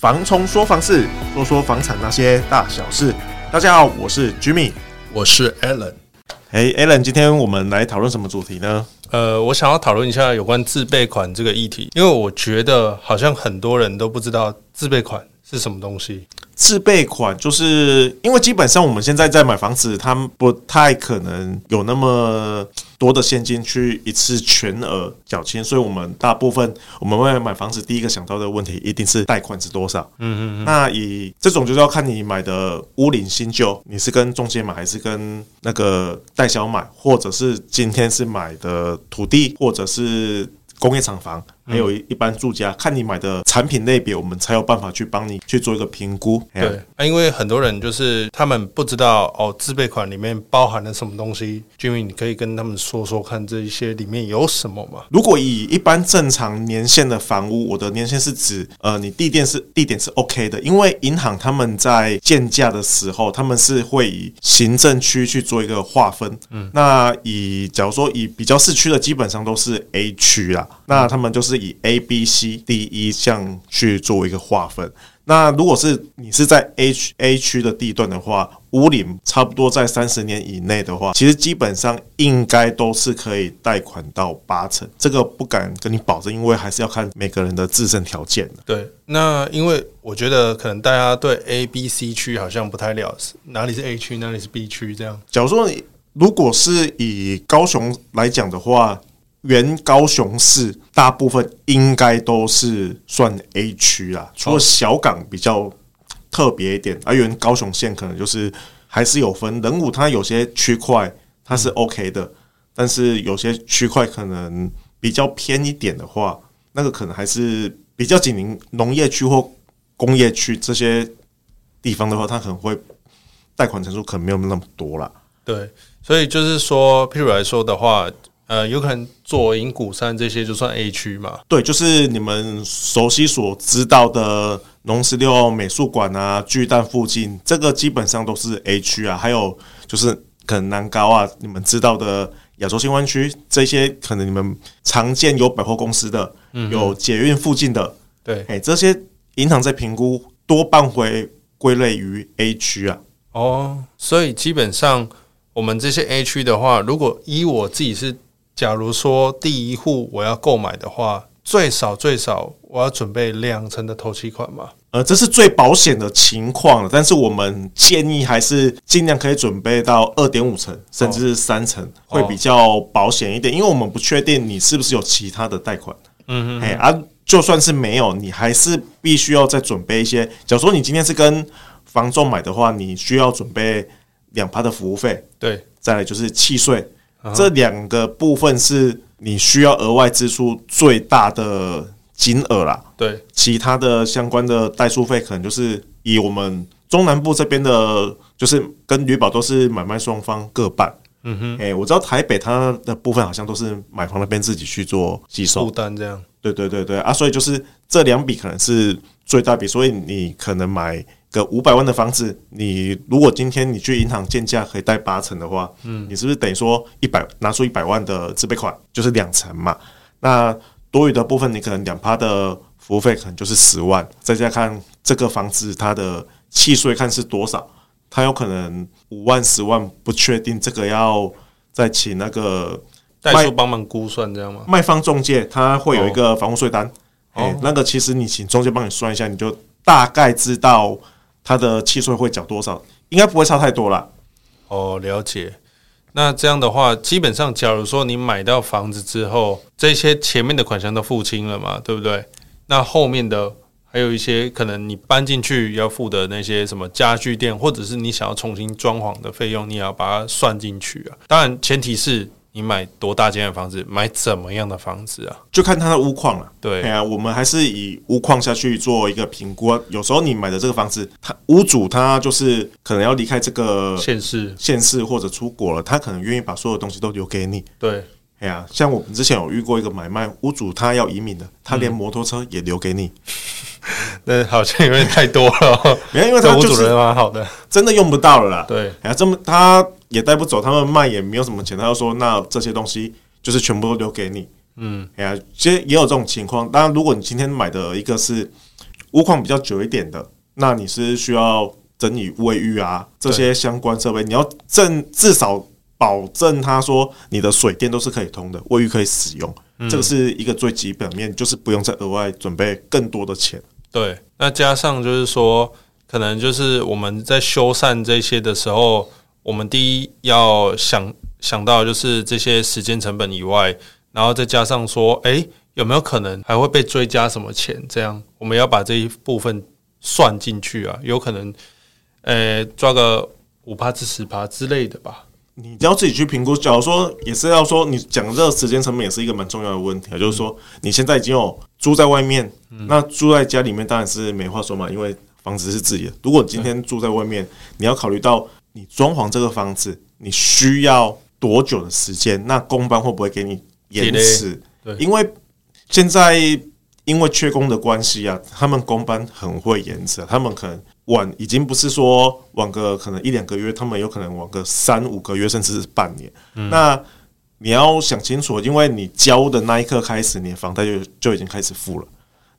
房冲说房事，说说房产那些大小事。大家好，我是 Jimmy，我是 Alan。哎、hey，Alan，今天我们来讨论什么主题呢？呃，我想要讨论一下有关自备款这个议题，因为我觉得好像很多人都不知道自备款是什么东西。自备款就是因为基本上我们现在在买房子，他们不太可能有那么多的现金去一次全额缴清，所以我们大部分我们为了买房子，第一个想到的问题一定是贷款是多少。嗯嗯嗯。那以这种就是要看你买的屋龄新旧，你是跟中介买还是跟那个代销买，或者是今天是买的土地，或者是工业厂房。还有一般住家，看你买的产品类别，我们才有办法去帮你去做一个评估。对，啊，因为很多人就是他们不知道哦，自备款里面包含了什么东西。Jimmy，你可以跟他们说说看，这一些里面有什么吗？如果以一般正常年限的房屋，我的年限是指呃，你地点是地点是 OK 的，因为银行他们在建价的时候，他们是会以行政区去做一个划分。嗯，那以假如说以比较市区的，基本上都是 A 区啦，那他们就是。以 A、B、C、D、E 项去做一个划分。那如果是你是在 H A 区的地段的话，屋龄差不多在三十年以内的话，其实基本上应该都是可以贷款到八成。这个不敢跟你保证，因为还是要看每个人的自身条件。对，那因为我觉得可能大家对 A、B、C 区好像不太了解，哪里是 A 区，哪里是 B 区这样。假如说你如果是以高雄来讲的话。原高雄市大部分应该都是算 A 区啦，除了小港比较特别一点，而原高雄县可能就是还是有分人武，它有些区块它是 OK 的，但是有些区块可能比较偏一点的话，那个可能还是比较紧邻农业区或工业区这些地方的话，它可能会贷款成数可能没有那么多啦。对，所以就是说，譬如来说的话。呃，有可能左营、鼓山这些就算 A 区嘛？对，就是你们熟悉所知道的农十六美术馆啊、巨蛋附近，这个基本上都是 A 区啊。还有就是可能南高啊，你们知道的亚洲新湾区这些，可能你们常见有百货公司的，有捷运附近的，对，哎，这些银行在评估多半会归类于 A 区啊。哦，所以基本上我们这些 A 区的话，如果依我自己是。假如说第一户我要购买的话，最少最少我要准备两成的头期款嘛？呃，这是最保险的情况了，但是我们建议还是尽量可以准备到二点五成，甚至是三成，会比较保险一点，因为我们不确定你是不是有其他的贷款。嗯哼，哎啊，就算是没有，你还是必须要再准备一些。假如说你今天是跟房仲买的话，你需要准备两趴的服务费，对，再来就是契税。这两个部分是你需要额外支出最大的金额啦。对，其他的相关的代书费可能就是以我们中南部这边的，就是跟旅保都是买卖双方各半。嗯哼，哎，我知道台北它的部分好像都是买方那边自己去做吸收负担这样。对对对对啊，所以就是这两笔可能是最大笔，所以你可能买。个五百万的房子，你如果今天你去银行建价可以贷八成的话，嗯，你是不是等于说一百拿出一百万的自备款就是两成嘛？那多余的部分你可能两趴的服务费可能就是十万，再加看这个房子它的契税看是多少，它有可能五万十万不确定，这个要再请那个代书帮忙估算这样吗？卖方中介他会有一个房屋税单，哦，欸，那个其实你请中介帮你算一下，你就大概知道。他的契税会缴多少？应该不会差太多啦。哦，了解。那这样的话，基本上，假如说你买到房子之后，这些前面的款项都付清了嘛，对不对？那后面的还有一些可能你搬进去要付的那些什么家具店，或者是你想要重新装潢的费用，你也要把它算进去啊。当然，前提是。你买多大间的房子？买怎么样的房子啊？就看它的屋况了。对，哎呀，我们还是以屋况下去做一个评估。有时候你买的这个房子，他屋主他就是可能要离开这个县市，县市或者出国了，他可能愿意把所有东西都留给你。对，哎呀，像我们之前有遇过一个买卖，屋主他要移民的，他连摩托车也留给你。那、嗯、好像有点太多了。没有，因为他就是屋主人蛮好的，真的用不到了啦。对，哎呀，这么他。也带不走，他们卖也没有什么钱。他就说：“那这些东西就是全部都留给你。”嗯，哎呀，其实也有这种情况。当然，如果你今天买的一个是屋况比较久一点的，那你是需要整理卫浴啊这些相关设备，你要正至少保证他说你的水电都是可以通的，卫浴可以使用，嗯、这个是一个最基本面，就是不用再额外准备更多的钱。对，那加上就是说，可能就是我们在修缮这些的时候，我们第一要想想到就是这些时间成本以外，然后再加上说，哎。有没有可能还会被追加什么钱？这样我们要把这一部分算进去啊？有可能，呃，抓个五趴至十趴之类的吧。你要自己去评估。假如说也是要说，你讲这个时间成本也是一个蛮重要的问题啊。就是说，你现在已经有住在外面，那住在家里面当然是没话说嘛，因为房子是自己的。如果今天住在外面，你要考虑到你装潢这个房子，你需要多久的时间？那工班会不会给你延迟？对，因为。现在因为缺工的关系啊，他们工班很会延迟，他们可能晚，已经不是说晚个可能一两个月，他们有可能晚个三五个月，甚至是半年。嗯、那你要想清楚，因为你交的那一刻开始，你的房贷就就已经开始付了。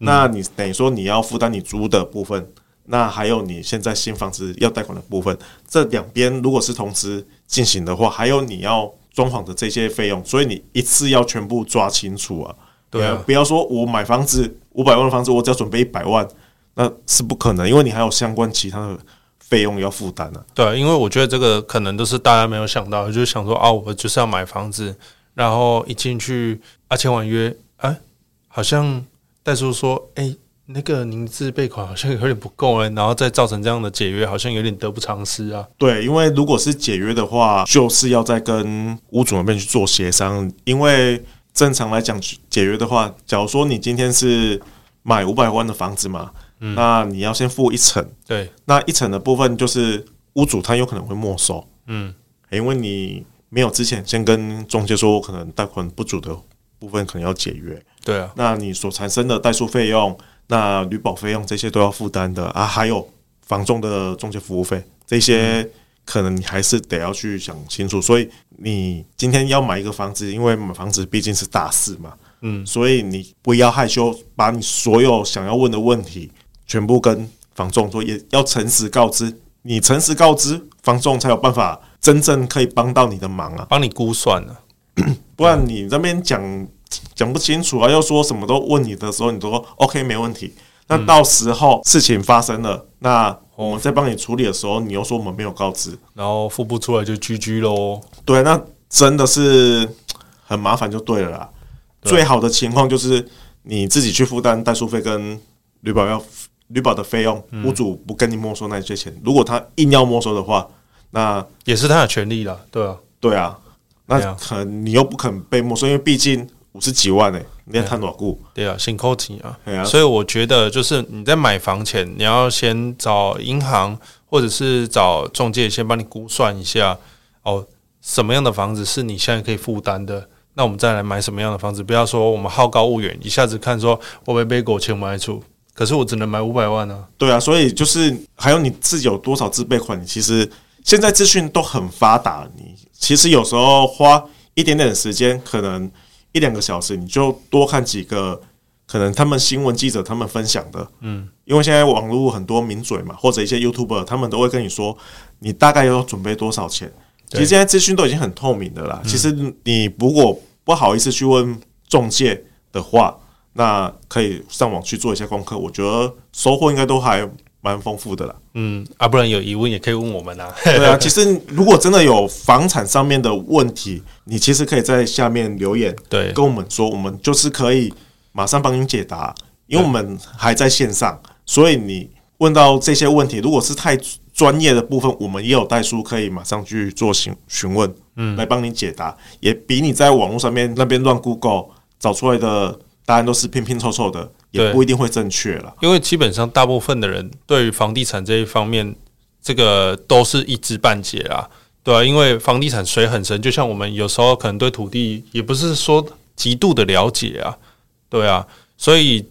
嗯、那你等于说你要负担你租的部分，那还有你现在新房子要贷款的部分，这两边如果是同时进行的话，还有你要装潢的这些费用，所以你一次要全部抓清楚啊。对啊，不要说我买房子五百万的房子，我只要准备一百万，那是不可能，因为你还有相关其他的费用要负担呢。对，因为我觉得这个可能都是大家没有想到，就是想说啊，我就是要买房子，然后一进去啊签完约，哎，好像代叔说，哎，那个您自备款好像有点不够哎，然后再造成这样的解约，好像有点得不偿失啊。对，因为如果是解约的话，就是要再跟屋主那边去做协商，因为。正常来讲，解约的话，假如说你今天是买五百万的房子嘛，嗯，那你要先付一层，对，那一层的部分就是屋主他有可能会没收，嗯，因为你没有之前先跟中介说，可能贷款不足的部分可能要解约，对啊，那你所产生的代数费用、那旅保费用这些都要负担的啊，还有房仲的中介服务费这些。嗯可能你还是得要去想清楚，所以你今天要买一个房子，因为买房子毕竟是大事嘛，嗯，所以你不要害羞，把你所有想要问的问题全部跟房仲说，也要诚实告知。你诚实告知房仲，才有办法真正可以帮到你的忙啊，帮你估算了，不然你那边讲讲不清楚啊，要说什么都问你的时候，你都说 OK 没问题。那到时候事情发生了，那我们在帮你处理的时候，你又说我们没有告知，然后付不出来就 GG 喽。对，那真的是很麻烦，就对了啦。最好的情况就是你自己去负担代书费跟旅保要旅保的费用，屋主不跟你没收那些钱。如果他硬要没收的话，那也是他的权利了。对啊，对啊，那可能你又不肯被没收，因为毕竟。五十几万呢、欸？你在谈多少？对啊，辛苦钱啊！啊所以我觉得，就是你在买房前，你要先找银行或者是找中介，先帮你估算一下哦，什么样的房子是你现在可以负担的？那我们再来买什么样的房子？不要说我们好高骛远，一下子看说我被被狗钱买出，可是我只能买五百万呢、啊。对啊，所以就是还有你自己有多少自备款？你其实现在资讯都很发达，你其实有时候花一点点的时间，可能。一两个小时，你就多看几个，可能他们新闻记者他们分享的，嗯，因为现在网络很多名嘴嘛，或者一些 YouTuber，他们都会跟你说，你大概要准备多少钱。其实现在资讯都已经很透明的啦。嗯、其实你如果不好意思去问中介的话，那可以上网去做一下功课。我觉得收获应该都还。蛮丰富的啦，嗯啊，不然有疑问也可以问我们啊。对啊，其实如果真的有房产上面的问题，你其实可以在下面留言，对，跟我们说，我们就是可以马上帮你解答，因为我们还在线上，所以你问到这些问题，如果是太专业的部分，我们也有代书可以马上去做询询问，嗯，来帮你解答，也比你在网络上面那边乱 Google 找出来的答案都是拼拼凑凑的。也不一定会正确了，因为基本上大部分的人对于房地产这一方面，这个都是一知半解啊，对啊，因为房地产水很深，就像我们有时候可能对土地也不是说极度的了解啊，对啊，所以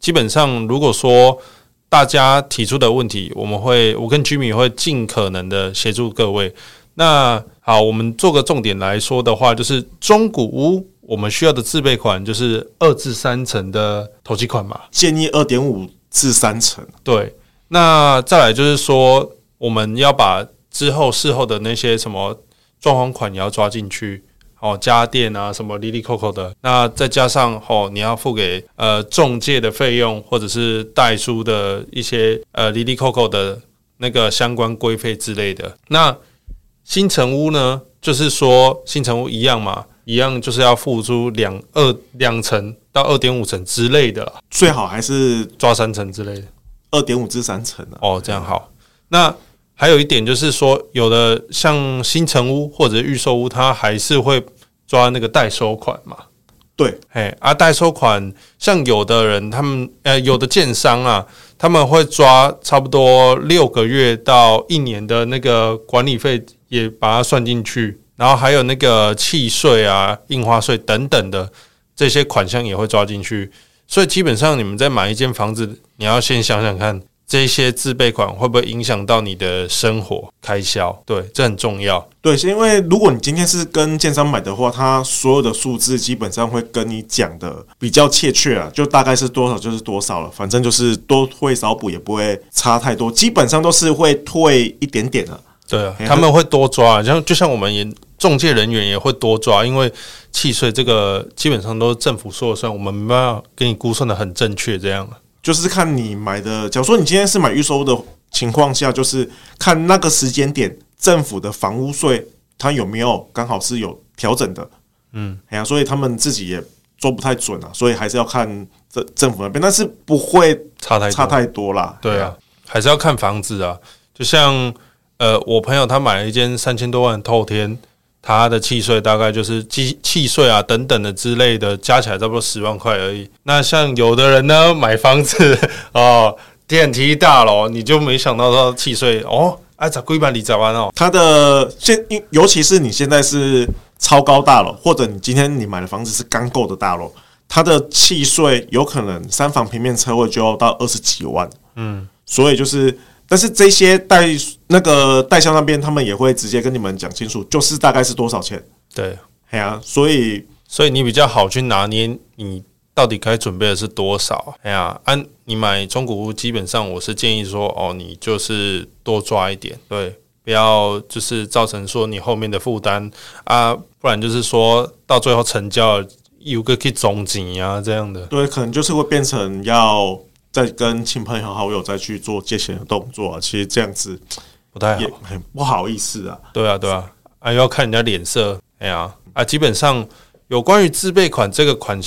基本上如果说大家提出的问题，我们会我跟 Jimmy 会尽可能的协助各位。那好，我们做个重点来说的话，就是中古屋。我们需要的自备款就是二至三成的投机款嘛，建议二点五至三成。对，那再来就是说，我们要把之后事后的那些什么装潢款也要抓进去。哦，家电啊，什么哩哩扣扣的，那再加上哦，你要付给呃中介的费用，或者是代书的一些呃哩哩扣扣的那个相关规费之类的。那新城屋呢，就是说新城屋一样嘛，一样就是要付出两二两成到二点五成之类的，最好还是抓三成之类的，二点五至三成啊。哦，这样好。那还有一点就是说，有的像新城屋或者预售屋，它还是会。抓那个代收款嘛？对，哎，啊，代收款，像有的人，他们呃，有的建商啊，他们会抓差不多六个月到一年的那个管理费，也把它算进去，然后还有那个契税啊、印花税等等的这些款项也会抓进去，所以基本上你们在买一间房子，你要先想想看。这些自备款会不会影响到你的生活开销？对，这很重要。对，是因为如果你今天是跟建商买的话，他所有的数字基本上会跟你讲的比较确切啊，就大概是多少就是多少了，反正就是多退少补也不会差太多，基本上都是会退一点点的。对啊，他们会多抓，像就像我们也中介人员也会多抓，因为契税这个基本上都是政府说了算，我们没办法给你估算的很正确这样。就是看你买的，假如说你今天是买预售的情况下，就是看那个时间点政府的房屋税它有没有刚好是有调整的，嗯，哎呀，所以他们自己也做不太准啊，所以还是要看政政府那边，但是不会差太差太多啦。对啊，还是要看房子啊，就像呃，我朋友他买了一间三千多万透天。他的契税大概就是契契税啊等等的之类的，加起来差不多十万块而已。那像有的人呢，买房子哦，电梯大楼，你就没想到他契税哦，哎，咋贵吧？你咋办哦？他的现，尤其是你现在是超高大楼，或者你今天你买的房子是刚购的大楼，它的契税有可能三房平面车位就要到二十几万。嗯，所以就是。但是这些代那个代销那边，他们也会直接跟你们讲清楚，就是大概是多少钱。对，哎呀，所以所以你比较好去拿捏，你到底该准备的是多少？哎呀，按你买中古屋，基本上我是建议说，哦，你就是多抓一点，对，不要就是造成说你后面的负担啊，不然就是说到最后成交有个可以总金啊这样的，对，可能就是会变成要。再跟亲朋好友再去做借钱的动作啊，其实这样子不太好，很不好意思啊。对啊，对啊，啊，要看人家脸色。哎呀，啊，基本上有关于自备款这个款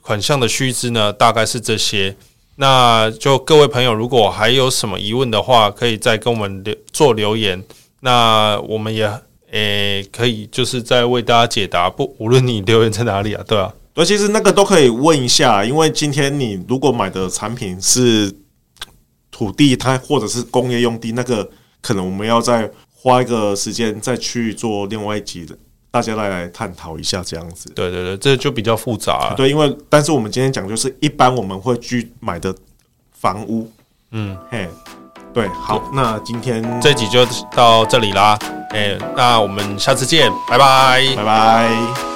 款项的须知呢，大概是这些。那就各位朋友，如果还有什么疑问的话，可以再跟我们留做留言。那我们也诶、欸、可以就是在为大家解答。不，无论你留言在哪里啊，对啊。对，其实那个都可以问一下，因为今天你如果买的产品是土地，它或者是工业用地，那个可能我们要再花一个时间再去做另外一集的，大家来来探讨一下这样子。对对对，这就比较复杂。对，因为但是我们今天讲就是一般我们会去买的房屋。嗯，嘿，对，好，那今天这集就到这里啦。哎，那我们下次见，拜拜，拜拜。